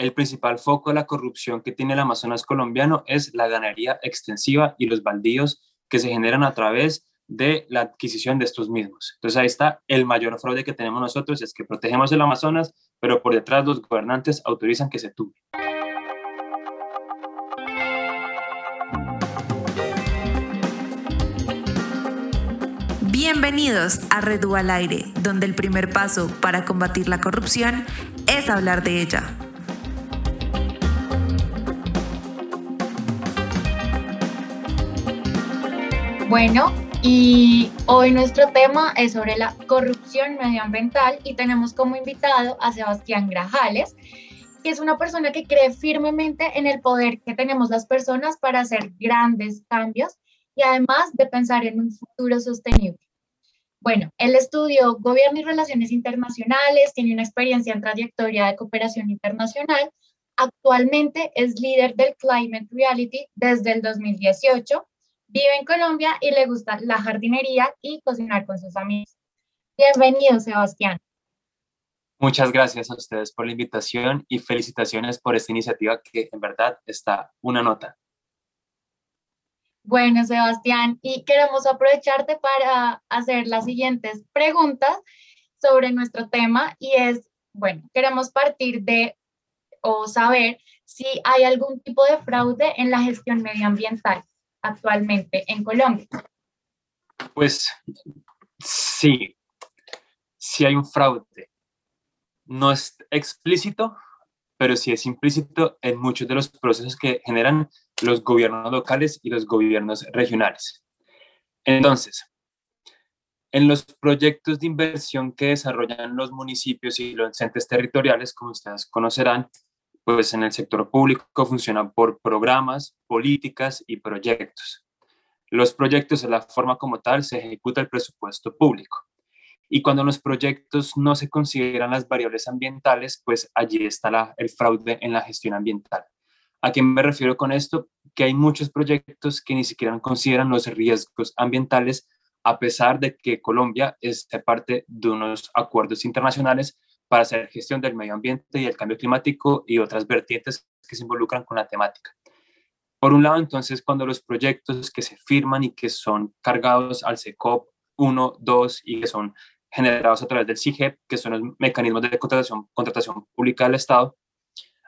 el principal foco de la corrupción que tiene el Amazonas colombiano es la ganadería extensiva y los baldíos que se generan a través de la adquisición de estos mismos. Entonces ahí está el mayor fraude que tenemos nosotros, es que protegemos el Amazonas, pero por detrás los gobernantes autorizan que se tumbe. Bienvenidos a Redu al Aire, donde el primer paso para combatir la corrupción es hablar de ella. Bueno, y hoy nuestro tema es sobre la corrupción medioambiental y tenemos como invitado a Sebastián Grajales, que es una persona que cree firmemente en el poder que tenemos las personas para hacer grandes cambios y además de pensar en un futuro sostenible. Bueno, él estudió Gobierno y Relaciones Internacionales, tiene una experiencia en trayectoria de cooperación internacional. Actualmente es líder del Climate Reality desde el 2018 Vive en Colombia y le gusta la jardinería y cocinar con sus amigos. Bienvenido, Sebastián. Muchas gracias a ustedes por la invitación y felicitaciones por esta iniciativa que en verdad está una nota. Bueno, Sebastián, y queremos aprovecharte para hacer las siguientes preguntas sobre nuestro tema y es, bueno, queremos partir de o saber si hay algún tipo de fraude en la gestión medioambiental actualmente en Colombia? Pues sí, sí hay un fraude. No es explícito, pero sí es implícito en muchos de los procesos que generan los gobiernos locales y los gobiernos regionales. Entonces, en los proyectos de inversión que desarrollan los municipios y los entes territoriales, como ustedes conocerán, pues en el sector público funcionan por programas, políticas y proyectos. Los proyectos, en la forma como tal, se ejecuta el presupuesto público. Y cuando los proyectos no se consideran las variables ambientales, pues allí está el fraude en la gestión ambiental. ¿A qué me refiero con esto? Que hay muchos proyectos que ni siquiera consideran los riesgos ambientales, a pesar de que Colombia es parte de unos acuerdos internacionales para hacer gestión del medio ambiente y el cambio climático y otras vertientes que se involucran con la temática. Por un lado, entonces, cuando los proyectos que se firman y que son cargados al CECOP 1, 2 y que son generados a través del CIGEP, que son los mecanismos de contratación, contratación pública del Estado,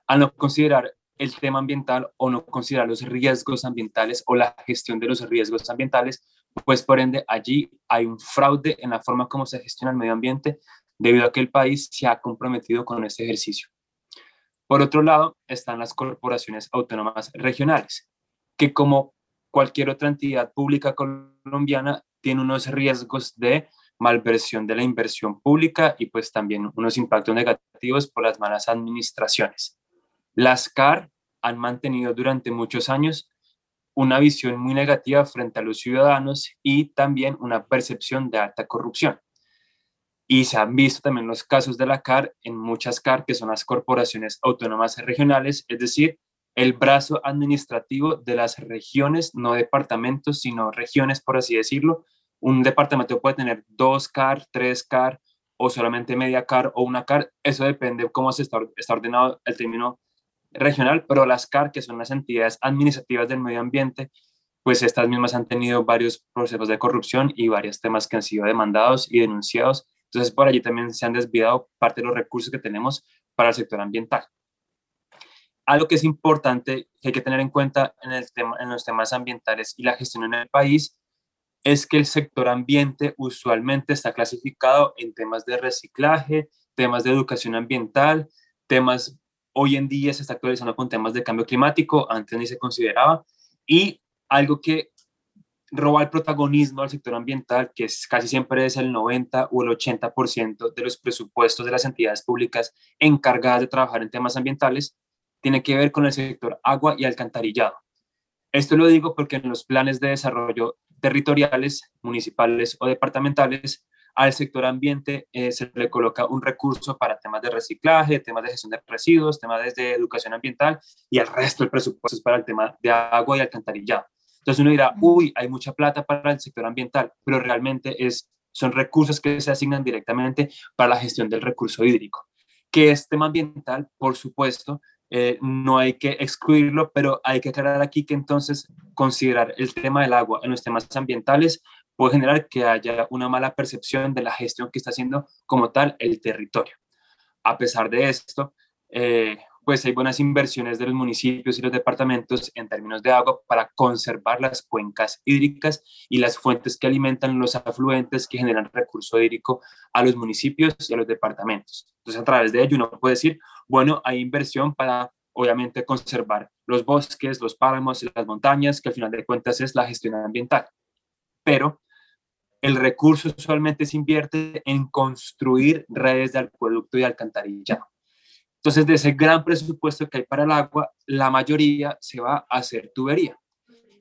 al no considerar el tema ambiental o no considerar los riesgos ambientales o la gestión de los riesgos ambientales, pues por ende allí hay un fraude en la forma como se gestiona el medio ambiente, debido a que el país se ha comprometido con este ejercicio. Por otro lado, están las corporaciones autónomas regionales, que como cualquier otra entidad pública colombiana, tiene unos riesgos de malversión de la inversión pública y pues también unos impactos negativos por las malas administraciones. Las CAR han mantenido durante muchos años una visión muy negativa frente a los ciudadanos y también una percepción de alta corrupción. Y se han visto también los casos de la CAR en muchas CAR, que son las corporaciones autónomas regionales, es decir, el brazo administrativo de las regiones, no departamentos, sino regiones, por así decirlo. Un departamento puede tener dos CAR, tres CAR o solamente media CAR o una CAR. Eso depende de cómo se está, está ordenado el término regional, pero las CAR, que son las entidades administrativas del medio ambiente, pues estas mismas han tenido varios procesos de corrupción y varios temas que han sido demandados y denunciados entonces, por allí también se han desviado parte de los recursos que tenemos para el sector ambiental. Algo que es importante que hay que tener en cuenta en, el tema, en los temas ambientales y la gestión en el país es que el sector ambiente usualmente está clasificado en temas de reciclaje, temas de educación ambiental, temas, hoy en día se está actualizando con temas de cambio climático, antes ni se consideraba, y algo que roba el protagonismo al sector ambiental, que es, casi siempre es el 90 o el 80% de los presupuestos de las entidades públicas encargadas de trabajar en temas ambientales, tiene que ver con el sector agua y alcantarillado. Esto lo digo porque en los planes de desarrollo territoriales, municipales o departamentales, al sector ambiente eh, se le coloca un recurso para temas de reciclaje, temas de gestión de residuos, temas de educación ambiental y el resto del presupuesto es para el tema de agua y alcantarillado. Entonces uno dirá, uy, hay mucha plata para el sector ambiental, pero realmente es, son recursos que se asignan directamente para la gestión del recurso hídrico. Que es tema ambiental, por supuesto, eh, no hay que excluirlo, pero hay que aclarar aquí que entonces considerar el tema del agua en los temas ambientales puede generar que haya una mala percepción de la gestión que está haciendo como tal el territorio. A pesar de esto, eh, pues hay buenas inversiones de los municipios y los departamentos en términos de agua para conservar las cuencas hídricas y las fuentes que alimentan los afluentes que generan recurso hídrico a los municipios y a los departamentos. Entonces, a través de ello uno puede decir, bueno, hay inversión para obviamente conservar los bosques, los páramos y las montañas, que al final de cuentas es la gestión ambiental. Pero el recurso usualmente se invierte en construir redes de acueducto y alcantarillado. Entonces, de ese gran presupuesto que hay para el agua, la mayoría se va a hacer tubería.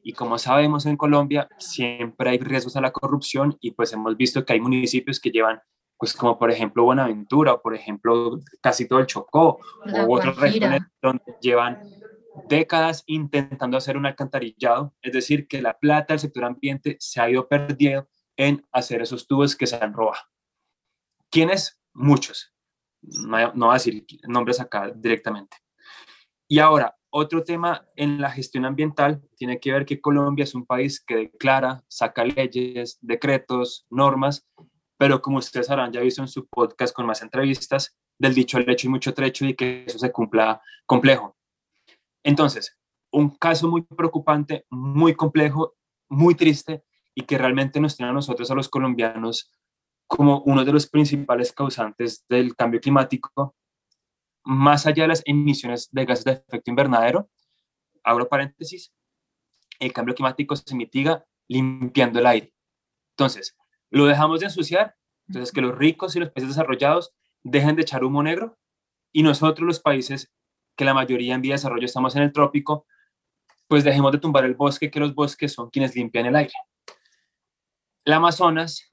Y como sabemos en Colombia, siempre hay riesgos a la corrupción y pues hemos visto que hay municipios que llevan, pues como por ejemplo Buenaventura o por ejemplo casi todo el Chocó o otras regiones donde llevan décadas intentando hacer un alcantarillado, es decir, que la plata del sector ambiente se ha ido perdiendo en hacer esos tubos que se han robado. ¿Quiénes? Muchos no, voy a decir nombres acá directamente. Y ahora, otro tema en la gestión ambiental tiene que ver que Colombia es un país que declara, saca leyes, decretos, normas, pero como ustedes habrán ya visto en su podcast con más entrevistas, del dicho al hecho y mucho trecho y que eso se cumpla complejo. Entonces, un caso muy preocupante, muy complejo, muy triste y que realmente nos tiene a nosotros, a los colombianos, como uno de los principales causantes del cambio climático, más allá de las emisiones de gases de efecto invernadero, abro paréntesis, el cambio climático se mitiga limpiando el aire. Entonces, lo dejamos de ensuciar, entonces que los ricos y los países desarrollados dejen de echar humo negro y nosotros los países que la mayoría en vía de desarrollo estamos en el trópico, pues dejemos de tumbar el bosque, que los bosques son quienes limpian el aire. El Amazonas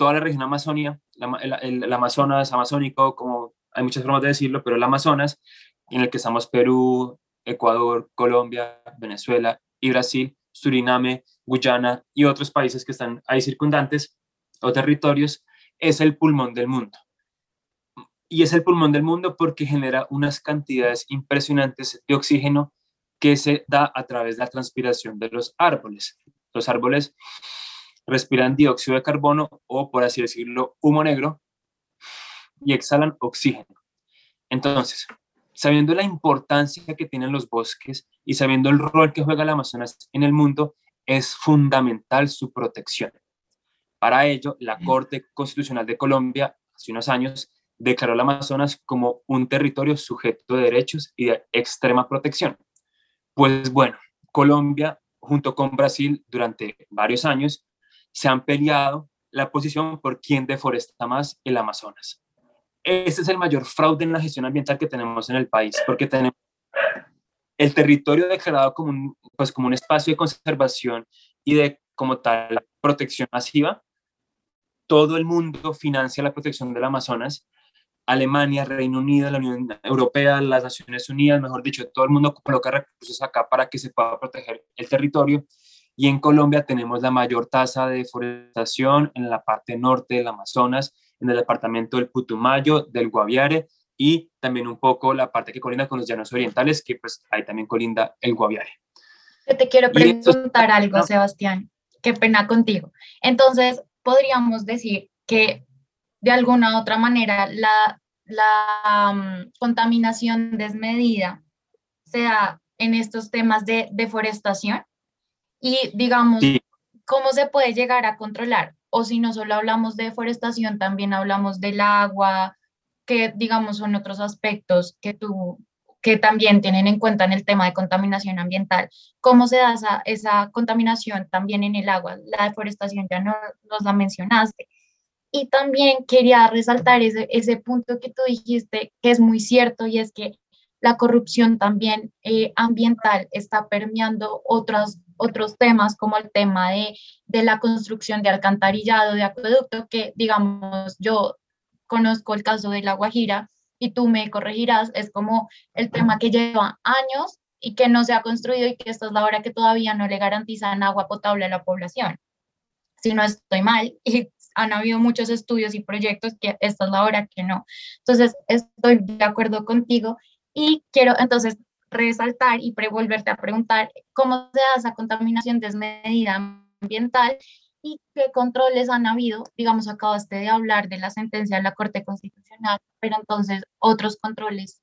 toda la región Amazonia, el, Amazonas amazónico, como hay muchas formas de decirlo, pero el Amazonas, en el que estamos Perú, Ecuador, Colombia, Venezuela y Brasil, Suriname, Guyana y otros países que están ahí circundantes o territorios, es el pulmón del mundo. Y es el pulmón del mundo porque genera unas cantidades impresionantes de oxígeno que se da a través de la transpiración de los árboles. Los árboles respiran dióxido de carbono o, por así decirlo, humo negro y exhalan oxígeno. Entonces, sabiendo la importancia que tienen los bosques y sabiendo el rol que juega el Amazonas en el mundo, es fundamental su protección. Para ello, la Corte Constitucional de Colombia, hace unos años, declaró el Amazonas como un territorio sujeto de derechos y de extrema protección. Pues bueno, Colombia, junto con Brasil, durante varios años, se han peleado la posición por quién deforesta más el Amazonas. Ese es el mayor fraude en la gestión ambiental que tenemos en el país, porque tenemos el territorio declarado como un, pues como un espacio de conservación y de como tal protección masiva. Todo el mundo financia la protección del Amazonas. Alemania, Reino Unido, la Unión Europea, las Naciones Unidas, mejor dicho, todo el mundo coloca recursos acá para que se pueda proteger el territorio y en Colombia tenemos la mayor tasa de deforestación en la parte norte del Amazonas, en el departamento del Putumayo, del Guaviare y también un poco la parte que colinda con los llanos orientales, que pues ahí también colinda el Guaviare. Yo te quiero preguntar algo, Sebastián. Qué pena contigo. Entonces, podríamos decir que de alguna u otra manera la, la mm, contaminación desmedida se da en estos temas de deforestación. Y digamos, ¿cómo se puede llegar a controlar? O si no solo hablamos de deforestación, también hablamos del agua, que digamos son otros aspectos que tú que también tienen en cuenta en el tema de contaminación ambiental. ¿Cómo se da esa, esa contaminación también en el agua? La deforestación ya no, nos la mencionaste. Y también quería resaltar ese, ese punto que tú dijiste, que es muy cierto, y es que la corrupción también eh, ambiental está permeando otros, otros temas como el tema de, de la construcción de alcantarillado, de acueducto, que digamos, yo conozco el caso de La Guajira y tú me corregirás, es como el tema que lleva años y que no se ha construido y que esta es la hora que todavía no le garantizan agua potable a la población. Si no estoy mal, y han habido muchos estudios y proyectos que esta es la hora que no. Entonces, estoy de acuerdo contigo Y quiero entonces resaltar y volverte a preguntar cómo se da esa contaminación desmedida ambiental y qué controles han habido. Digamos, acabaste de hablar de la sentencia de la Corte Constitucional, pero entonces otros controles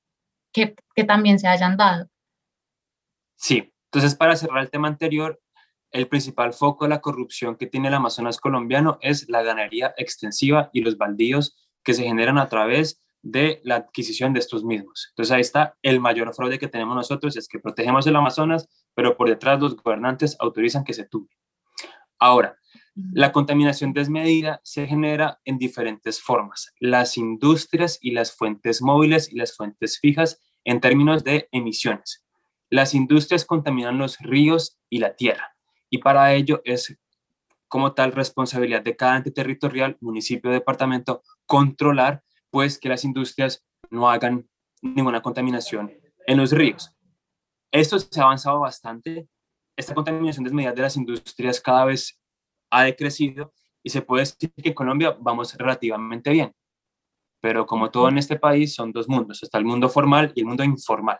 que, que también se hayan dado. Sí, entonces para cerrar el tema anterior, el principal foco de la corrupción que tiene el Amazonas colombiano es la ganadería extensiva y los baldíos que se generan a través de la adquisición de estos mismos. Entonces ahí está el mayor fraude que tenemos nosotros, es que protegemos el Amazonas, pero por detrás los gobernantes autorizan que se tumbe. Ahora, la contaminación desmedida se genera en diferentes formas. Las industrias y las fuentes móviles y las fuentes fijas en términos de emisiones. Las industrias contaminan los ríos y la tierra y para ello es como tal responsabilidad de cada ente territorial, municipio, departamento, controlar pues que las industrias no hagan ninguna contaminación en los ríos. Esto se ha avanzado bastante. Esta contaminación desmedida de las industrias cada vez ha decrecido y se puede decir que en Colombia vamos relativamente bien. Pero como todo en este país son dos mundos, está el mundo formal y el mundo informal.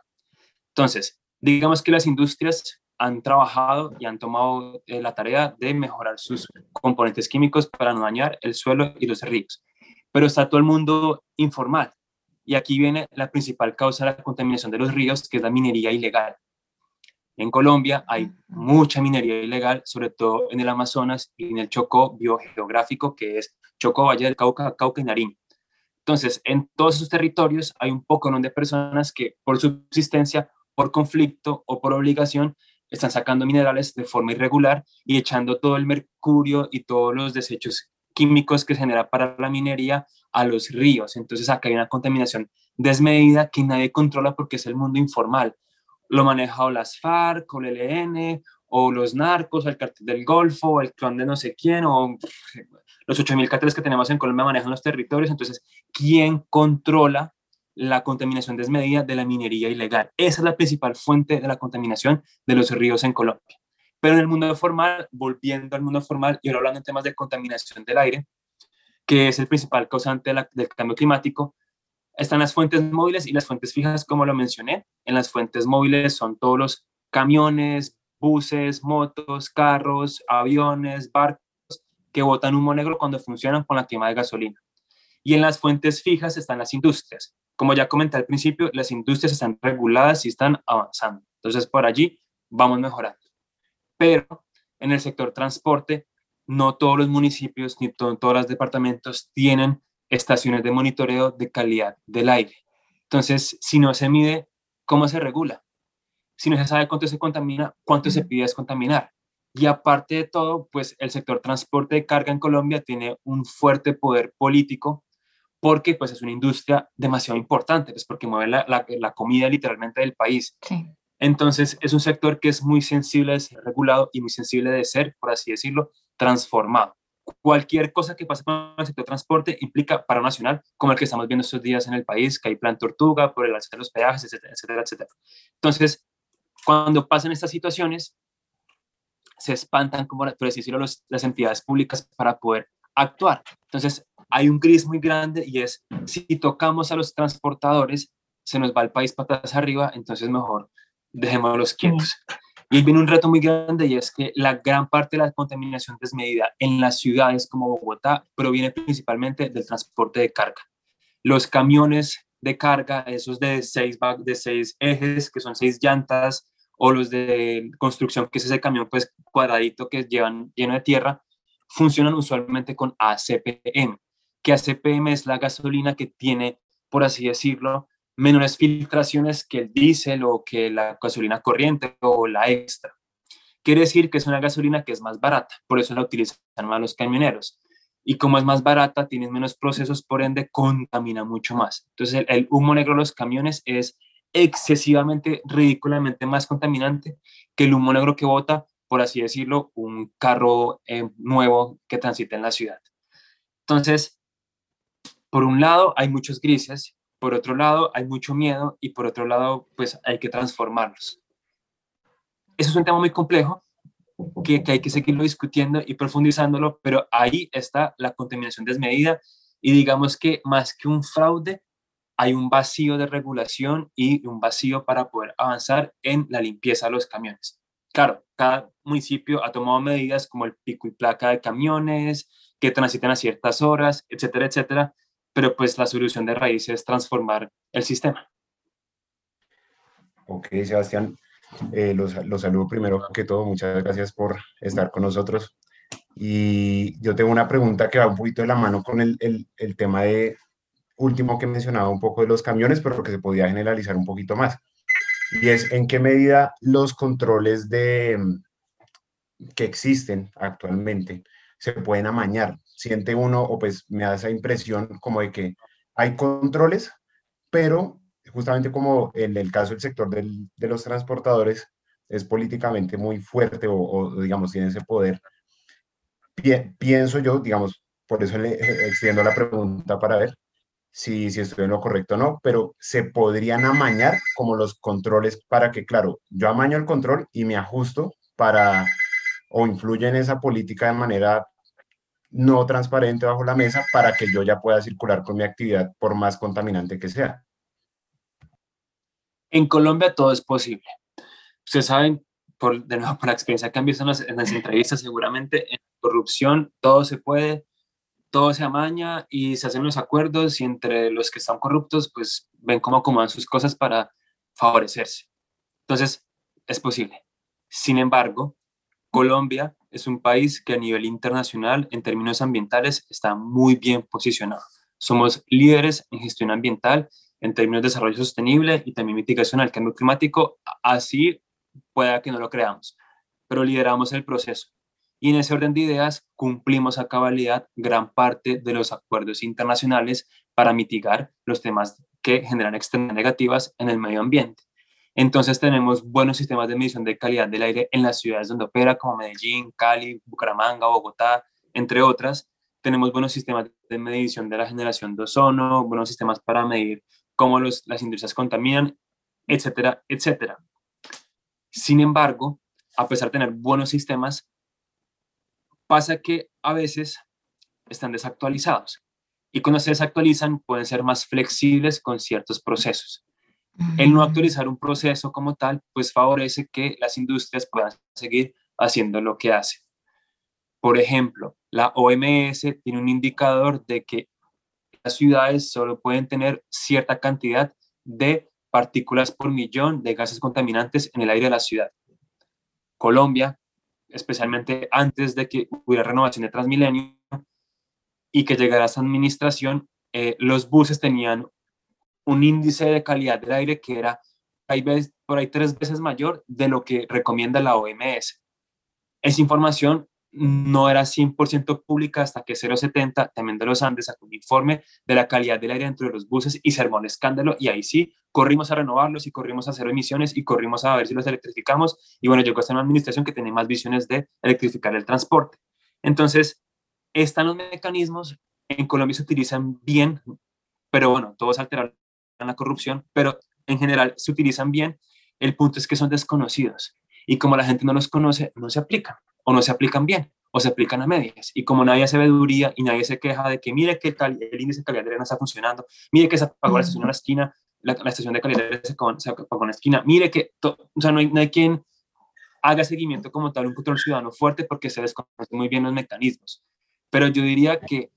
Entonces, digamos que las industrias han trabajado y han tomado eh, la tarea de mejorar sus componentes químicos para no dañar el suelo y los ríos pero está todo el mundo informal. Y aquí viene la principal causa de la contaminación de los ríos, que es la minería ilegal. En Colombia hay mucha minería ilegal, sobre todo en el Amazonas y en el Chocó biogeográfico, que es Chocó, Valle del Cauca, Cauca y Nariño. Entonces, en todos esos territorios hay un poco de personas que por subsistencia, por conflicto o por obligación están sacando minerales de forma irregular y echando todo el mercurio y todos los desechos químicos que genera para la minería a los ríos. Entonces acá hay una contaminación desmedida que nadie controla porque es el mundo informal. Lo maneja las FARC o el ELN o los narcos, o el cartel del Golfo, o el clan de no sé quién, o los 8.000 carteles que tenemos en Colombia manejan los territorios. Entonces, ¿quién controla la contaminación desmedida de la minería ilegal? Esa es la principal fuente de la contaminación de los ríos en Colombia. Pero en el mundo formal, volviendo al mundo formal y ahora hablando en temas de contaminación del aire, que es el principal causante del cambio climático, están las fuentes móviles y las fuentes fijas, como lo mencioné. En las fuentes móviles son todos los camiones, buses, motos, carros, aviones, barcos que botan humo negro cuando funcionan con la quema de gasolina. Y en las fuentes fijas están las industrias. Como ya comenté al principio, las industrias están reguladas y están avanzando. Entonces, por allí vamos mejorando pero en el sector transporte no todos los municipios ni todos los departamentos tienen estaciones de monitoreo de calidad del aire. Entonces, si no se mide, ¿cómo se regula? Si no se sabe cuánto se contamina, ¿cuánto se pide descontaminar? Y aparte de todo, pues el sector transporte de carga en Colombia tiene un fuerte poder político porque pues es una industria demasiado importante, pues porque mueve la, la comida literalmente del país. Sí. Entonces, es un sector que es muy sensible de ser regulado y muy sensible de ser, por así decirlo, transformado. Cualquier cosa que pase con el sector transporte implica paro nacional, como el que estamos viendo estos días en el país, que hay plan tortuga por el alza de los peajes, etcétera, etcétera, etcétera. Entonces, cuando pasan estas situaciones, se espantan, como por así decirlo, las entidades públicas para poder actuar. Entonces, hay un gris muy grande y es, si tocamos a los transportadores, se nos va el país patas arriba, entonces mejor dejémoslos quietos. Y viene un reto muy grande y es que la gran parte de la contaminación desmedida en las ciudades como Bogotá proviene principalmente del transporte de carga. Los camiones de carga, esos de seis, de seis ejes, que son seis llantas, o los de construcción, que es ese camión pues cuadradito que llevan lleno de tierra, funcionan usualmente con ACPM, que ACPM es la gasolina que tiene, por así decirlo, menores filtraciones que el diésel o que la gasolina corriente o la extra. Quiere decir que es una gasolina que es más barata, por eso la utilizan más los camioneros. Y como es más barata, tiene menos procesos, por ende contamina mucho más. Entonces el, humo negro de los camiones es excesivamente, ridículamente más contaminante que el humo negro que bota, por así decirlo, un carro eh, nuevo que transita en la ciudad. Entonces, por un lado, hay muchos grises por otro lado, hay mucho miedo y por otro lado, pues hay que transformarlos. Eso es un tema muy complejo que, hay que seguirlo discutiendo y profundizándolo, pero ahí está la contaminación desmedida y digamos que más que un fraude, hay un vacío de regulación y un vacío para poder avanzar en la limpieza de los camiones. Claro, cada municipio ha tomado medidas como el pico y placa de camiones, que transiten a ciertas horas, etcétera, etcétera, pero pues la solución de raíz es transformar el sistema. Ok, Sebastián, eh, los, saludo primero que todo, muchas gracias por estar con nosotros. Y yo tengo una pregunta que va un poquito de la mano con el, el tema de último que mencionaba un poco de los camiones, pero que se podía generalizar un poquito más. Y es en qué medida los controles de, que existen actualmente se pueden amañar. Siente uno, o pues me da esa impresión como de que hay controles, pero justamente como en el caso del sector del, de los transportadores es políticamente muy fuerte o, digamos tiene ese poder, pienso yo, digamos, por eso le extiendo la pregunta para ver si, si estoy en lo correcto o no, pero se podrían amañar como los controles para que, claro, yo amaño el control y me ajusto para o influye en esa política de manera no transparente bajo la mesa para que yo ya pueda circular con mi actividad por más contaminante que sea. En Colombia todo es posible. Ustedes saben, por, de nuevo, por la experiencia que han visto en las, en las entrevistas, seguramente en corrupción todo se puede, todo se amaña y se hacen los acuerdos y entre los que están corruptos, pues ven cómo acomodan sus cosas para favorecerse. Entonces, es posible. Sin embargo, Colombia es un país que a nivel internacional, en términos ambientales, está muy bien posicionado. Somos líderes en gestión ambiental, en términos de desarrollo sostenible y también mitigación al cambio climático. Así pueda que no lo creamos, pero lideramos el proceso. Y en ese orden de ideas, cumplimos a cabalidad gran parte de los acuerdos internacionales para mitigar los temas que generan externas negativas en el medio ambiente. Entonces tenemos buenos sistemas de medición de calidad del aire en las ciudades donde opera, como Medellín, Cali, Bucaramanga, Bogotá, entre otras. Tenemos buenos sistemas de medición de la generación de ozono, buenos sistemas para medir cómo las industrias contaminan, etcétera, etcétera. Sin embargo, a pesar de tener buenos sistemas, pasa que a veces están desactualizados y cuando se desactualizan pueden ser más flexibles con ciertos procesos. El no actualizar un proceso como tal, pues favorece que las industrias puedan seguir haciendo lo que hacen. Por ejemplo, la OMS tiene un indicador de que las ciudades solo pueden tener cierta cantidad de partículas por millón de gases contaminantes en el aire de la ciudad. Colombia, especialmente antes de que hubiera renovación de Transmilenio y que llegara a esa administración, eh, los buses tenían un índice de calidad del aire que era hay veces, por ahí tres veces mayor de lo que recomienda la OMS. Esa información no era 100% pública hasta que 070, también de los Andes, sacó un informe de la calidad del aire dentro de los buses y se un escándalo y ahí sí, corrimos a renovarlos y corrimos a hacer emisiones y corrimos a ver si los electrificamos y bueno, llegó hasta una administración que tiene más visiones de electrificar el transporte. Entonces, están los mecanismos, en Colombia se utilizan bien, pero bueno, todos alteraron la corrupción, pero en general se utilizan bien. El punto es que son desconocidos y como la gente no los conoce, no se aplican o no se aplican bien o se aplican a medias. Y como nadie hace veeduría y nadie se queja de que mire que el índice de calidad de no está funcionando, mire que se apagó la estación en la esquina, la, estación de calidad de aire se, apagó en la esquina, mire que, o sea, no hay, no hay quien haga seguimiento como tal, un control ciudadano fuerte porque se desconocen muy bien los mecanismos. Pero yo diría que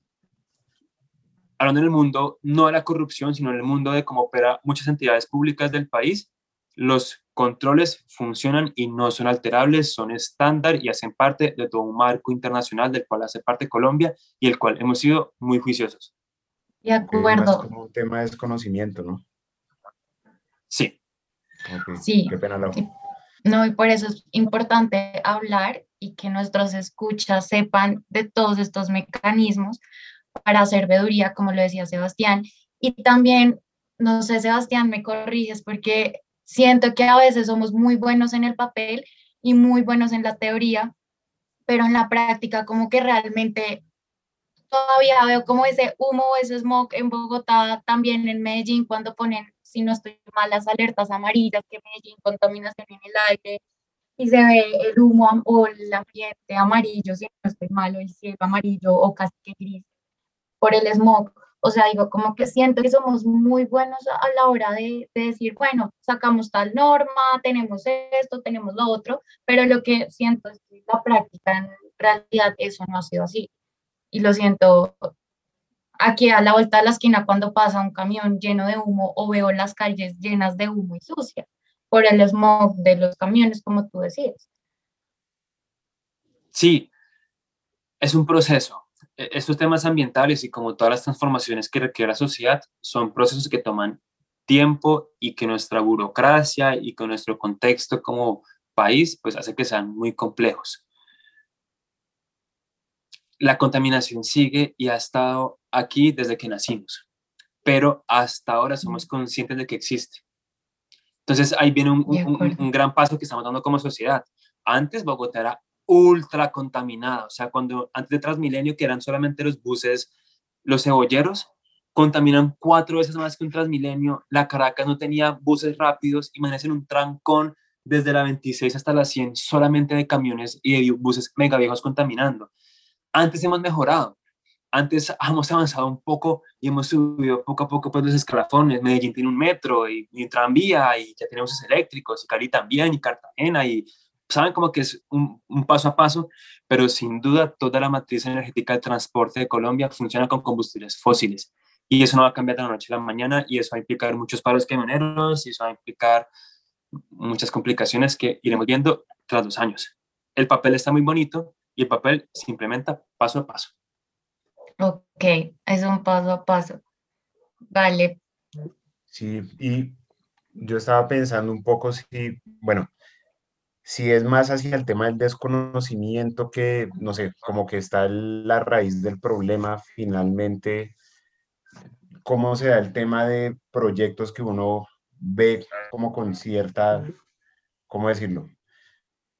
hablando en el mundo no de la corrupción, sino en el mundo de cómo opera muchas entidades públicas del país, los controles funcionan y no son alterables, son estándar y hacen parte de todo un marco internacional del cual hace parte Colombia y el cual hemos sido muy juiciosos. De acuerdo. Es como un tema de desconocimiento, ¿no? Sí. Sí. Qué pena, No, y por eso es importante hablar y que nuestros escuchas sepan de todos estos mecanismos, para hacer como lo decía Sebastián. Y también, no sé, Sebastián, me corriges porque siento que a veces somos muy buenos en el papel y muy buenos en la teoría, pero en la práctica como que realmente todavía veo como ese humo, ese smog en Bogotá, también en Medellín, cuando ponen, si no estoy mal, las alertas amarillas, que Medellín contaminación en el aire, y se ve el humo o el ambiente amarillo, si no estoy mal, o el cielo amarillo o casi que gris por el smog. O sea, digo, como que siento que somos muy buenos a la hora de, de, decir, bueno, sacamos tal norma, tenemos esto, tenemos lo otro, pero lo que siento es que la práctica en realidad eso no ha sido así. Y lo siento aquí a la vuelta de la esquina cuando pasa un camión lleno de humo o veo las calles llenas de humo y sucias por el smog de los camiones, como tú decías. Sí, es un proceso. E, estos temas ambientales y como todas las transformaciones que requiere la sociedad son procesos que toman tiempo y que nuestra burocracia y que nuestro contexto como país pues hace que sean muy complejos. La contaminación sigue y ha estado aquí desde que nacimos, pero hasta ahora somos conscientes de que existe. Entonces ahí viene un, un gran paso que estamos dando como sociedad. Antes Bogotá era ultra contaminada. O sea, cuando antes de Transmilenio, que eran solamente los buses, los cebolleros, contaminan cuatro veces más que un Transmilenio. La Caracas no tenía buses rápidos. Imagínense un trancón desde la 26 hasta la 100 solamente de camiones y de buses mega viejos contaminando. Antes hemos mejorado. Antes hemos avanzado un poco y hemos subido poco a poco pues, los escalafones. Medellín tiene un metro y, y tranvía y ya tenemos eléctricos y Cali también y Cartagena y saben como que es un, paso a paso, pero sin duda toda la matriz energética del transporte de Colombia funciona con combustibles fósiles. Y eso no va a cambiar de la noche a la mañana y eso va a implicar muchos paros camioneros y eso va a implicar muchas complicaciones que iremos viendo tras dos años. El papel está muy bonito y el papel se implementa paso a paso. Ok, es un paso a paso. Vale. Sí, y yo estaba pensando un poco si, bueno, si es más hacia el tema del desconocimiento que, no sé, como que está la raíz del problema finalmente, cómo se da el tema de proyectos que uno ve como con cierta, ¿cómo decirlo?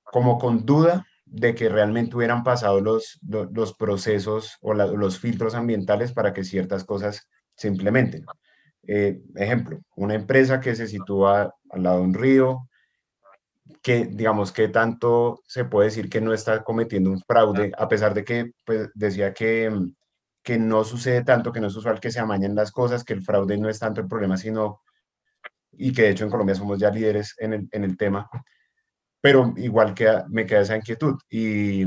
Como con duda de que realmente hubieran pasado los, los, procesos o los filtros ambientales para que ciertas cosas se implementen. Eh, ejemplo, una empresa que se sitúa al lado de un río, que, digamos, que tanto se puede decir que no está cometiendo un fraude, a pesar de que pues, decía que, mm, que no sucede tanto, que no es usual que se amañen las cosas, que el fraude no es tanto el problema, sino, y que de hecho en Colombia somos ya líderes en el, en el tema, pero igual que me queda esa inquietud. Y,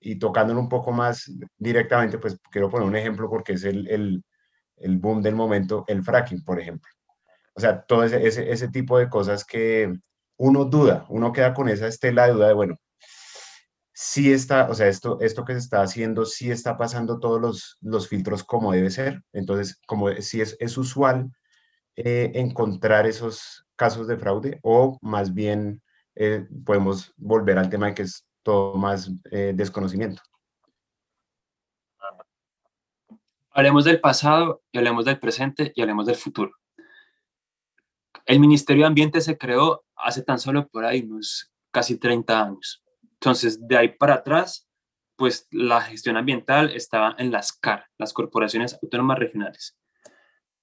y tocándolo un poco más directamente, pues quiero poner un ejemplo porque es el, el, el boom del momento, el fracking, por ejemplo. O sea, todo ese, ese, ese tipo de cosas que, uno duda, uno queda con esa estela de duda de, bueno, si está, o sea, esto, esto que se está haciendo, si está pasando todos los, los filtros como debe ser. Entonces, como si es, es usual eh, encontrar esos casos de fraude o más bien eh, podemos volver al tema de que es todo más eh, desconocimiento. Hablemos del pasado y hablemos del presente y hablemos del futuro. El Ministerio de Ambiente se creó hace tan solo por ahí unos casi 30 años. Entonces, de ahí para atrás, pues la gestión ambiental estaba en las CAR, las corporaciones autónomas regionales,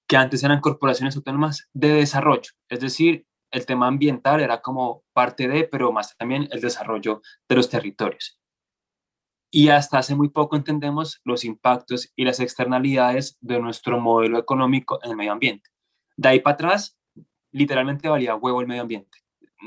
que antes eran corporaciones autónomas de desarrollo, es decir, el tema ambiental era como parte de, pero más también el desarrollo de los territorios. Y hasta hace muy poco entendemos los impactos y las externalidades de nuestro modelo económico en el medio ambiente. De ahí para atrás, literalmente valía huevo el medio ambiente,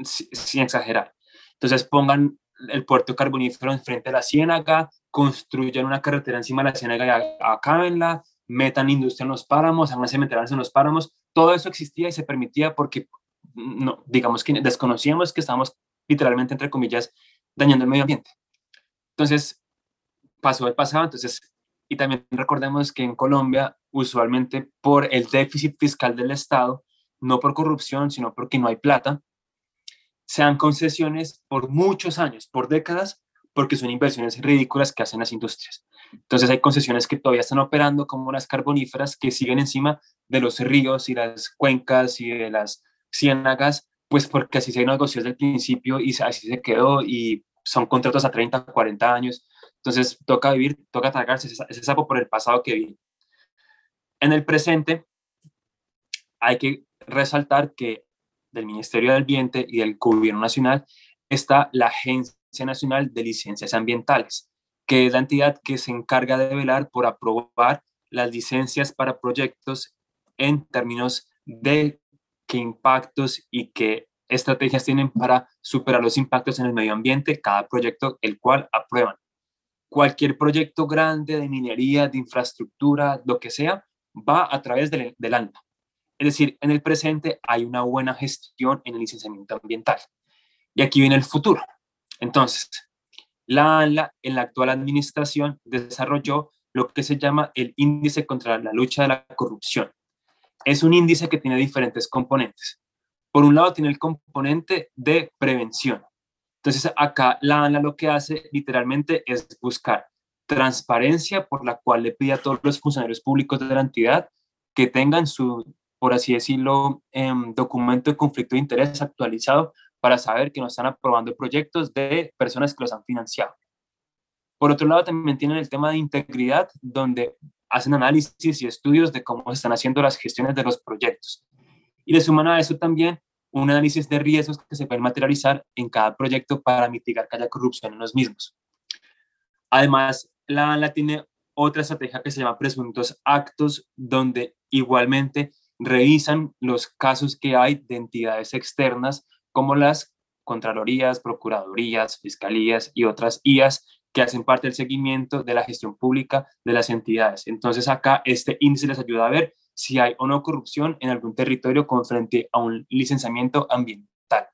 sin exagerar. Entonces pongan el puerto carbonífero enfrente de la ciénaga, construyan una carretera encima de la ciénaga y acábenla, metan industria en los páramos, hagan cementerios en los páramos. Todo eso existía y se permitía porque, no, digamos que desconocíamos que estábamos literalmente, entre comillas, dañando el medio ambiente. Entonces, pasó el pasado, entonces, y también recordemos que en Colombia, usualmente por el déficit fiscal del Estado, no por corrupción, sino porque no hay plata, sean concesiones por muchos años, por décadas, porque son inversiones ridículas que hacen las industrias. Entonces hay concesiones que todavía están operando como las carboníferas que siguen encima de los ríos y las cuencas y de las ciénagas, pues porque así se negoció desde el principio y así se quedó y son contratos a 30, 40 años. Entonces toca vivir, toca tragarse ese sapo por el pasado que vi. En el presente hay que resaltar que del Ministerio del Ambiente y del Gobierno Nacional está la Agencia Nacional de Licencias Ambientales, que es la entidad que se encarga de velar por aprobar las licencias para proyectos en términos de qué impactos y qué estrategias tienen para superar los impactos en el medio ambiente cada proyecto el cual aprueban. Cualquier proyecto grande de minería, de infraestructura, lo que sea, va a través del, del. Es decir, en el presente hay una buena gestión en el licenciamiento ambiental. Y aquí viene el futuro. Entonces, la ANLA en la actual administración desarrolló lo que se llama el índice contra la lucha de la corrupción. Es un índice que tiene diferentes componentes. Por un lado tiene el componente de prevención. Entonces acá la ANLA lo que hace literalmente es buscar transparencia por la cual le pide a todos los funcionarios públicos de la entidad que tengan su, por así decirlo, em, documento de conflicto de interés actualizado para saber que no están aprobando proyectos de personas que los han financiado. Por otro lado, también tienen el tema de integridad, donde hacen análisis y estudios de cómo están haciendo las gestiones de los proyectos. Y le suman a eso también un análisis de riesgos que se pueden materializar en cada proyecto para mitigar que haya corrupción en los mismos. Además, la ANLA tiene otra estrategia que se llama presuntos actos, donde igualmente revisan los casos que hay de entidades externas como las Contralorías, Procuradurías, Fiscalías y otras IAS que hacen parte del seguimiento de la gestión pública de las entidades. Entonces acá este índice les ayuda a ver si hay o no corrupción en algún territorio con frente a un licenciamiento ambiental.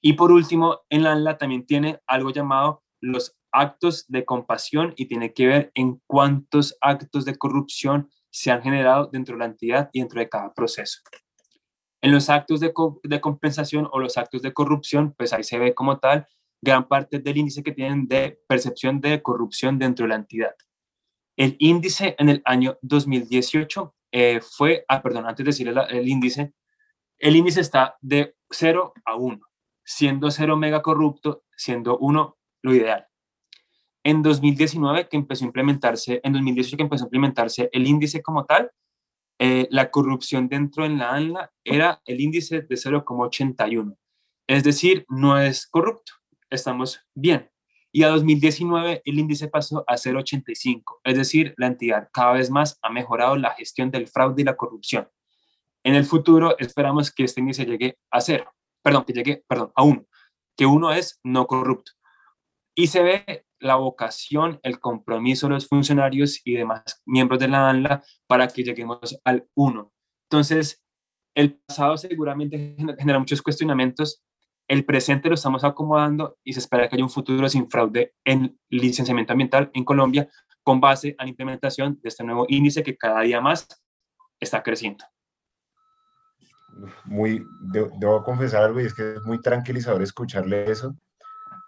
Y por último, en la ANLA también tiene algo llamado los actos de compasión y tiene que ver en cuántos actos de corrupción se han generado dentro de la entidad y dentro de cada proceso. En los actos de, compensación o los actos de corrupción, pues ahí se ve como tal gran parte del índice que tienen de percepción de corrupción dentro de la entidad. El índice en el año 2018 eh, fue, ah, perdón, antes de decir el, índice, el índice está de 0 a 1, siendo 0 mega corrupto, siendo 1 lo ideal. En 2019, que empezó a implementarse, en 2018 que empezó a implementarse el índice como tal, eh, la corrupción dentro en la ANLA era el índice de 0,81. Es decir, no es corrupto, estamos bien. Y a 2019 el índice pasó a 0,85. Es decir, la entidad cada vez más ha mejorado la gestión del fraude y la corrupción. En el futuro esperamos que este índice llegue a cero, perdón, que llegue, perdón, a uno, que uno es no corrupto. Y se ve la vocación, el compromiso de los funcionarios y demás miembros de la ANLA para que lleguemos al 1. Entonces, el pasado seguramente genera muchos cuestionamientos, el presente lo estamos acomodando y se espera que haya un futuro sin fraude en licenciamiento ambiental en Colombia con base a la implementación de este nuevo índice que cada día más está creciendo. Muy, debo confesar algo y es que es muy tranquilizador escucharle eso,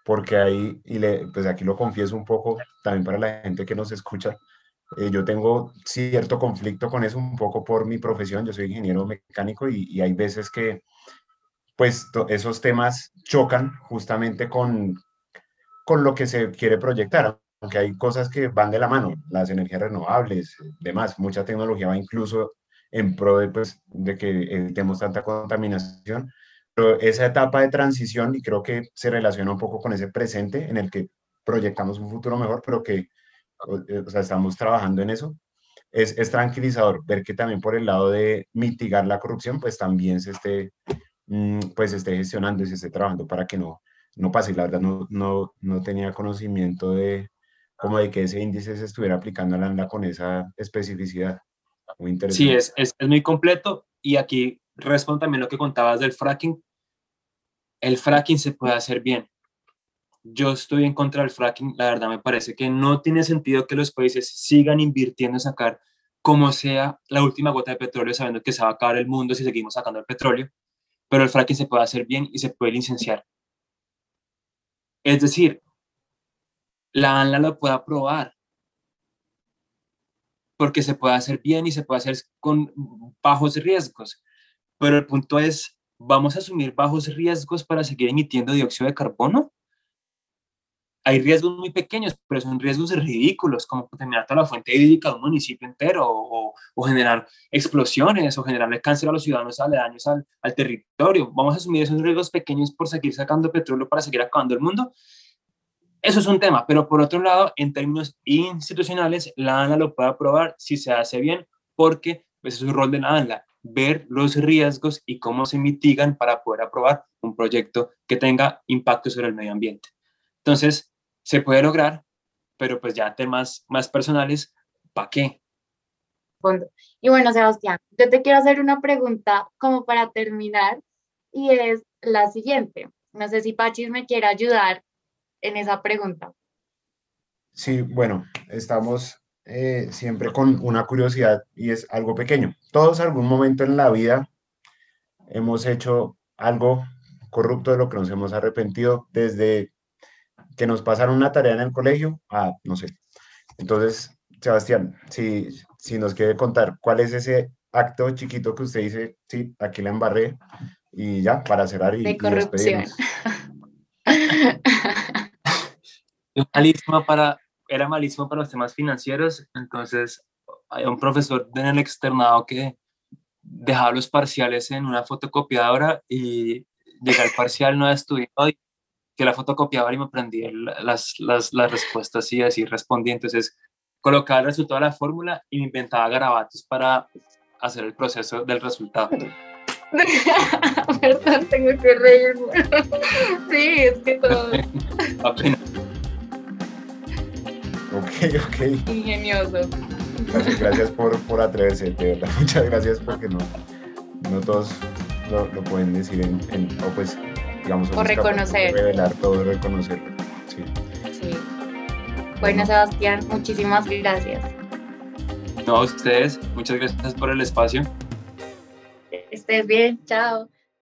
porque ahí, y le, pues aquí lo confieso un poco también para la gente que nos escucha, eh, yo tengo cierto conflicto con eso un poco por mi profesión, yo soy ingeniero mecánico y, y hay veces que pues esos temas chocan justamente con, con lo que se quiere proyectar, aunque hay cosas que van de la mano, las energías renovables, demás, mucha tecnología va incluso en pro de, pues, de que evitemos tanta contaminación, pero esa etapa de transición, y creo que se relaciona un poco con ese presente en el que proyectamos un futuro mejor, pero que o sea, estamos trabajando en eso, es, es, tranquilizador ver que también por el lado de mitigar la corrupción, pues también se esté, mm, pues esté gestionando y se esté trabajando para que no, no pase. La verdad no, no, no tenía conocimiento de como de que ese índice se estuviera aplicando a la ANDA con esa especificidad. Muy interesante. Sí, es, es, es muy completo y aquí respondo también lo que contabas del fracking el fracking se puede hacer bien. Yo estoy en contra del fracking, la verdad me parece que no tiene sentido que los países sigan invirtiendo en sacar como sea la última gota de petróleo, sabiendo que se va a acabar el mundo si seguimos sacando el petróleo, pero el fracking se puede hacer bien y se puede licenciar. Es decir, la ANLA lo puede aprobar, porque se puede hacer bien y se puede hacer con bajos riesgos, pero el punto es ¿vamos a asumir bajos riesgos para seguir emitiendo dióxido de carbono? Hay riesgos muy pequeños, pero son riesgos ridículos, como contaminar toda la fuente hídrica de un municipio entero, o, generar explosiones, o generarle cáncer a los ciudadanos aledaños al, al territorio. ¿Vamos a asumir esos riesgos pequeños por seguir sacando petróleo para seguir acabando el mundo? eso es un tema, pero por otro lado, en términos institucionales, la ANLA lo puede aprobar si se hace bien, porque pues, es un rol de la ANLA, ver los riesgos y cómo se mitigan para poder aprobar un proyecto que tenga impacto sobre el medio ambiente. Entonces, se puede lograr, pero pues ya temas más personales, ¿para qué? Y bueno, Sebastián, yo te quiero hacer una pregunta como para terminar y es la siguiente. No sé si Pachis me quiere ayudar en esa pregunta. Sí, bueno, estamos eh, siempre con una curiosidad y es algo pequeño. Todos algún momento en la vida hemos hecho algo corrupto de lo que nos hemos arrepentido desde que nos pasaron una tarea en el colegio a, no sé. Entonces, Sebastián, si, si nos quiere contar cuál es ese acto chiquito que usted dice, sí, aquí la embarré y ya, para cerrar y, de corrupción. para, era malísimo para los temas financieros, entonces hay un profesor en el externado que dejaba los parciales en una fotocopiadora y llega al parcial, no estudiado y que la fotocopiadora y me aprendí las, las, las respuestas y así respondí. Entonces colocaba el resultado de la fórmula y me inventaba garabatos para hacer el proceso del resultado. Perdón, tengo que reírme. sí, es que todo. Ok, ok. Ingenioso. Gracias, gracias por, por atreverse, de verdad. Muchas gracias porque no, no todos lo, lo pueden decir en, en, o pues, digamos, o reconocer. revelar todo, reconocerlo. Sí. sí. Bueno, Sebastián, muchísimas gracias. No, a ustedes, muchas gracias por el espacio. Estés bien, chao.